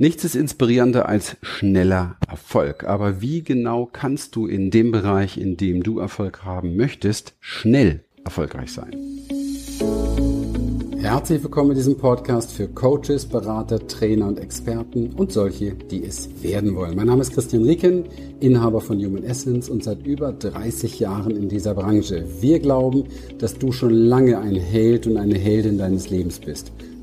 Nichts ist inspirierender als schneller Erfolg. Aber wie genau kannst du in dem Bereich, in dem du Erfolg haben möchtest, schnell erfolgreich sein? Herzlich willkommen in diesem Podcast für Coaches, Berater, Trainer und Experten und solche, die es werden wollen. Mein Name ist Christian Rieken, Inhaber von Human Essence und seit über 30 Jahren in dieser Branche. Wir glauben, dass du schon lange ein Held und eine Heldin deines Lebens bist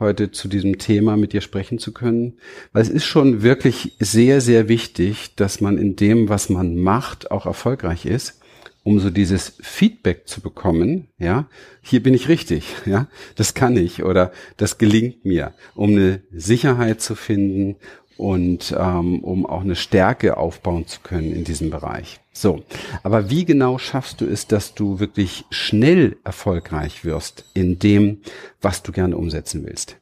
heute zu diesem Thema mit dir sprechen zu können, weil es ist schon wirklich sehr, sehr wichtig, dass man in dem, was man macht, auch erfolgreich ist, um so dieses Feedback zu bekommen, ja, hier bin ich richtig, ja, das kann ich oder das gelingt mir, um eine Sicherheit zu finden und ähm, um auch eine Stärke aufbauen zu können in diesem Bereich. So, aber wie genau schaffst du es, dass du wirklich schnell erfolgreich wirst in dem, was du gerne umsetzen willst?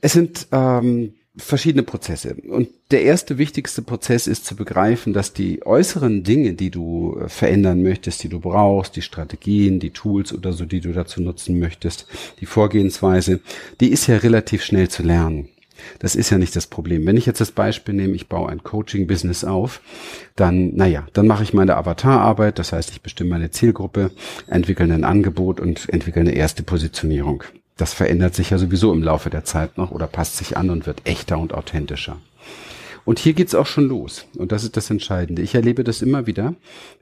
Es sind ähm, verschiedene Prozesse. Und der erste wichtigste Prozess ist zu begreifen, dass die äußeren Dinge, die du äh, verändern möchtest, die du brauchst, die Strategien, die Tools oder so, die du dazu nutzen möchtest, die Vorgehensweise, die ist ja relativ schnell zu lernen. Das ist ja nicht das Problem. Wenn ich jetzt das Beispiel nehme, ich baue ein Coaching-Business auf, dann, naja, dann mache ich meine Avatararbeit, das heißt, ich bestimme meine Zielgruppe, entwickle ein Angebot und entwickle eine erste Positionierung. Das verändert sich ja sowieso im Laufe der Zeit noch oder passt sich an und wird echter und authentischer. Und hier geht's auch schon los. Und das ist das Entscheidende. Ich erlebe das immer wieder,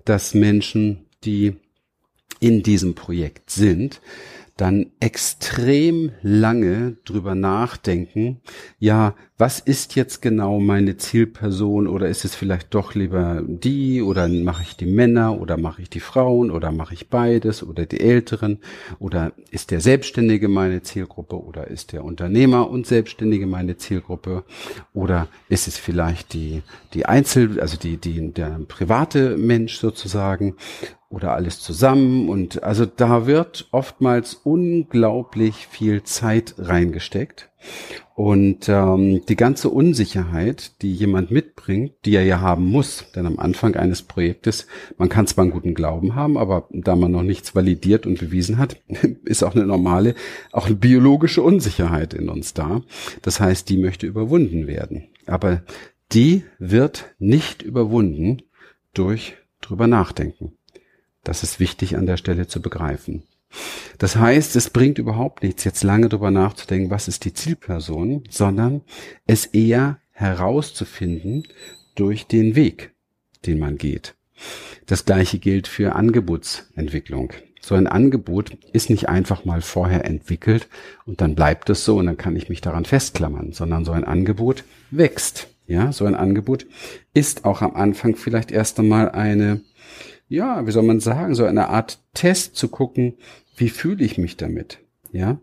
dass Menschen, die in diesem Projekt sind, dann extrem lange drüber nachdenken, ja, was ist jetzt genau meine Zielperson oder ist es vielleicht doch lieber die oder mache ich die Männer oder mache ich die Frauen oder mache ich beides oder die Älteren oder ist der Selbstständige meine Zielgruppe oder ist der Unternehmer und Selbstständige meine Zielgruppe oder ist es vielleicht die, die Einzel, also die, die, der private Mensch sozusagen oder alles zusammen. Und also da wird oftmals unglaublich viel Zeit reingesteckt. Und ähm, die ganze Unsicherheit, die jemand mitbringt, die er ja haben muss, denn am Anfang eines Projektes, man kann zwar einen guten Glauben haben, aber da man noch nichts validiert und bewiesen hat, ist auch eine normale, auch eine biologische Unsicherheit in uns da. Das heißt, die möchte überwunden werden. Aber die wird nicht überwunden durch drüber nachdenken. Das ist wichtig an der Stelle zu begreifen. Das heißt, es bringt überhaupt nichts, jetzt lange drüber nachzudenken, was ist die Zielperson, sondern es eher herauszufinden durch den Weg, den man geht. Das gleiche gilt für Angebotsentwicklung. So ein Angebot ist nicht einfach mal vorher entwickelt und dann bleibt es so und dann kann ich mich daran festklammern, sondern so ein Angebot wächst. Ja, so ein Angebot ist auch am Anfang vielleicht erst einmal eine ja, wie soll man sagen, so eine Art Test zu gucken, wie fühle ich mich damit? Ja?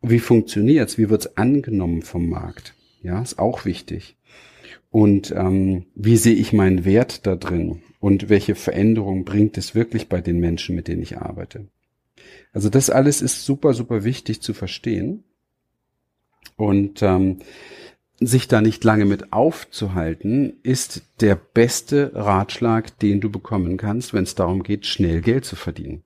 Und wie funktioniert's? Wie wird's angenommen vom Markt? Ja, ist auch wichtig. Und ähm, wie sehe ich meinen Wert da drin? Und welche Veränderung bringt es wirklich bei den Menschen, mit denen ich arbeite? Also das alles ist super, super wichtig zu verstehen. Und ähm, sich da nicht lange mit aufzuhalten, ist der beste Ratschlag, den du bekommen kannst, wenn es darum geht, schnell Geld zu verdienen.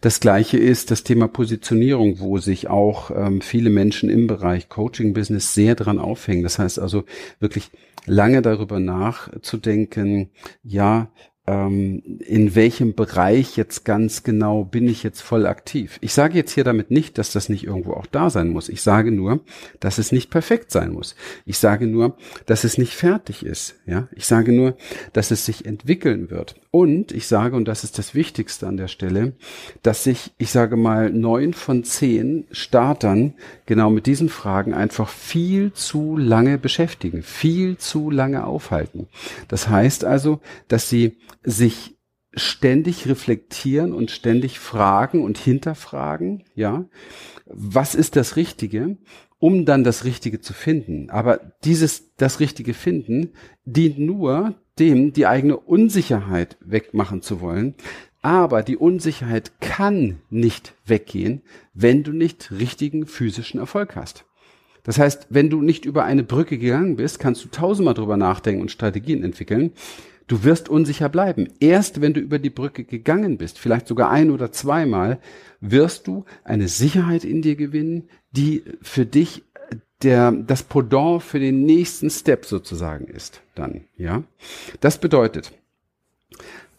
Das gleiche ist das Thema Positionierung, wo sich auch ähm, viele Menschen im Bereich Coaching-Business sehr dran aufhängen. Das heißt also wirklich lange darüber nachzudenken, ja, in welchem Bereich jetzt ganz genau bin ich jetzt voll aktiv. Ich sage jetzt hier damit nicht, dass das nicht irgendwo auch da sein muss. Ich sage nur, dass es nicht perfekt sein muss. Ich sage nur, dass es nicht fertig ist. Ja, ich sage nur, dass es sich entwickeln wird. Und ich sage, und das ist das Wichtigste an der Stelle, dass sich, ich sage mal, neun von zehn Startern genau mit diesen Fragen einfach viel zu lange beschäftigen, viel zu lange aufhalten. Das heißt also, dass sie sich ständig reflektieren und ständig fragen und hinterfragen, ja, was ist das Richtige, um dann das Richtige zu finden. Aber dieses, das Richtige finden, dient nur dem, die eigene Unsicherheit wegmachen zu wollen. Aber die Unsicherheit kann nicht weggehen, wenn du nicht richtigen physischen Erfolg hast. Das heißt, wenn du nicht über eine Brücke gegangen bist, kannst du tausendmal drüber nachdenken und Strategien entwickeln. Du wirst unsicher bleiben. Erst wenn du über die Brücke gegangen bist, vielleicht sogar ein oder zweimal, wirst du eine Sicherheit in dir gewinnen, die für dich der, das Pendant für den nächsten Step sozusagen ist, dann, ja. Das bedeutet,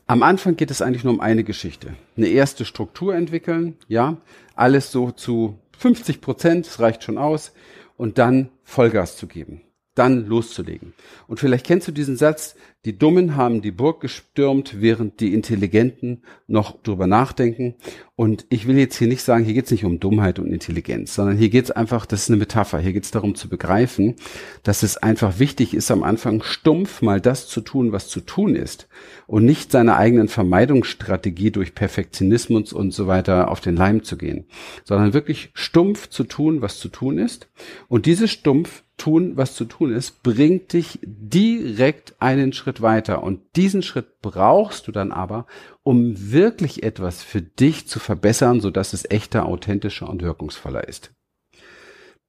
am Anfang geht es eigentlich nur um eine Geschichte. Eine erste Struktur entwickeln, ja. Alles so zu 50 Prozent, das reicht schon aus. Und dann Vollgas zu geben dann loszulegen. Und vielleicht kennst du diesen Satz, die Dummen haben die Burg gestürmt, während die Intelligenten noch drüber nachdenken. Und ich will jetzt hier nicht sagen, hier geht es nicht um Dummheit und Intelligenz, sondern hier geht es einfach, das ist eine Metapher, hier geht es darum zu begreifen, dass es einfach wichtig ist, am Anfang stumpf mal das zu tun, was zu tun ist und nicht seiner eigenen Vermeidungsstrategie durch Perfektionismus und so weiter auf den Leim zu gehen, sondern wirklich stumpf zu tun, was zu tun ist. Und dieses stumpf tun, was zu tun ist, bringt dich direkt einen Schritt weiter. Und diesen Schritt brauchst du dann aber, um wirklich etwas für dich zu verbessern, sodass es echter, authentischer und wirkungsvoller ist.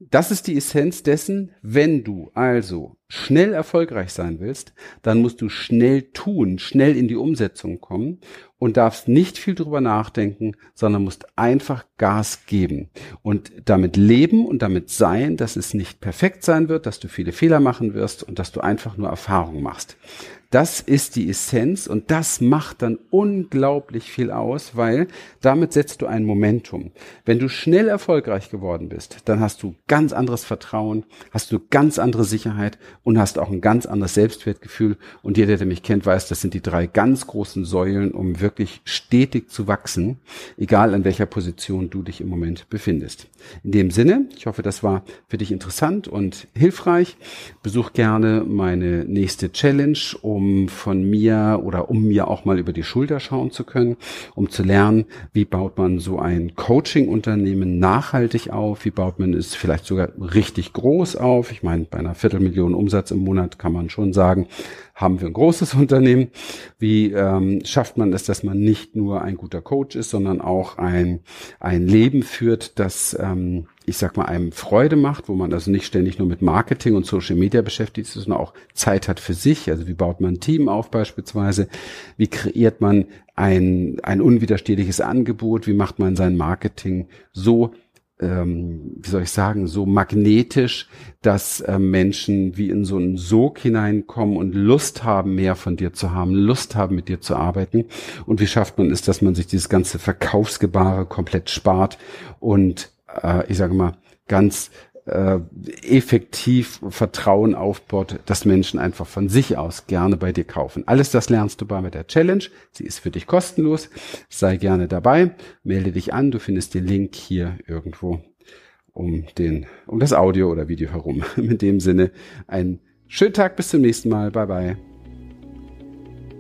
Das ist die Essenz dessen, wenn du also schnell erfolgreich sein willst, dann musst du schnell tun, schnell in die Umsetzung kommen und darfst nicht viel drüber nachdenken, sondern musst einfach Gas geben und damit leben und damit sein, dass es nicht perfekt sein wird, dass du viele Fehler machen wirst und dass du einfach nur Erfahrung machst. Das ist die Essenz und das macht dann unglaublich viel aus, weil damit setzt du ein Momentum. Wenn du schnell erfolgreich geworden bist, dann hast du ganz anderes Vertrauen, hast du ganz andere Sicherheit und hast auch ein ganz anderes Selbstwertgefühl. Und jeder, der mich kennt, weiß, das sind die drei ganz großen Säulen, um wirklich stetig zu wachsen, egal an welcher Position du dich im Moment befindest. In dem Sinne, ich hoffe, das war für dich interessant und hilfreich. Besuch gerne meine nächste Challenge, um von mir oder um mir auch mal über die Schulter schauen zu können, um zu lernen, wie baut man so ein Coaching-Unternehmen nachhaltig auf, wie baut man es vielleicht sogar richtig groß auf. Ich meine, bei einer Viertelmillion Umsatz im Monat kann man schon sagen, haben wir ein großes Unternehmen. Wie ähm, schafft man es, dass man nicht nur ein guter Coach ist, sondern auch ein, ein Leben führt, das, ähm, ich sag mal, einem Freude macht, wo man also nicht ständig nur mit Marketing und Social Media beschäftigt ist, sondern auch Zeit hat für sich. Also wie baut man ein Team auf beispielsweise? Wie kreiert man ein, ein unwiderstehliches Angebot? Wie macht man sein Marketing so ähm, wie soll ich sagen, so magnetisch, dass äh, Menschen wie in so einen Sog hineinkommen und Lust haben, mehr von dir zu haben, Lust haben, mit dir zu arbeiten. Und wie schafft man es, dass man sich dieses ganze Verkaufsgebare komplett spart und äh, ich sage mal, ganz äh, effektiv Vertrauen aufbaut, dass Menschen einfach von sich aus gerne bei dir kaufen. Alles das lernst du bei der Challenge. Sie ist für dich kostenlos. Sei gerne dabei. Melde dich an. Du findest den Link hier irgendwo um den, um das Audio oder Video herum. In dem Sinne, einen schönen Tag. Bis zum nächsten Mal. Bye bye.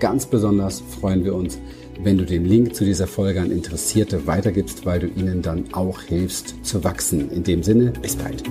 Ganz besonders freuen wir uns, wenn du den Link zu dieser Folge an Interessierte weitergibst, weil du ihnen dann auch hilfst zu wachsen. In dem Sinne, bis bald.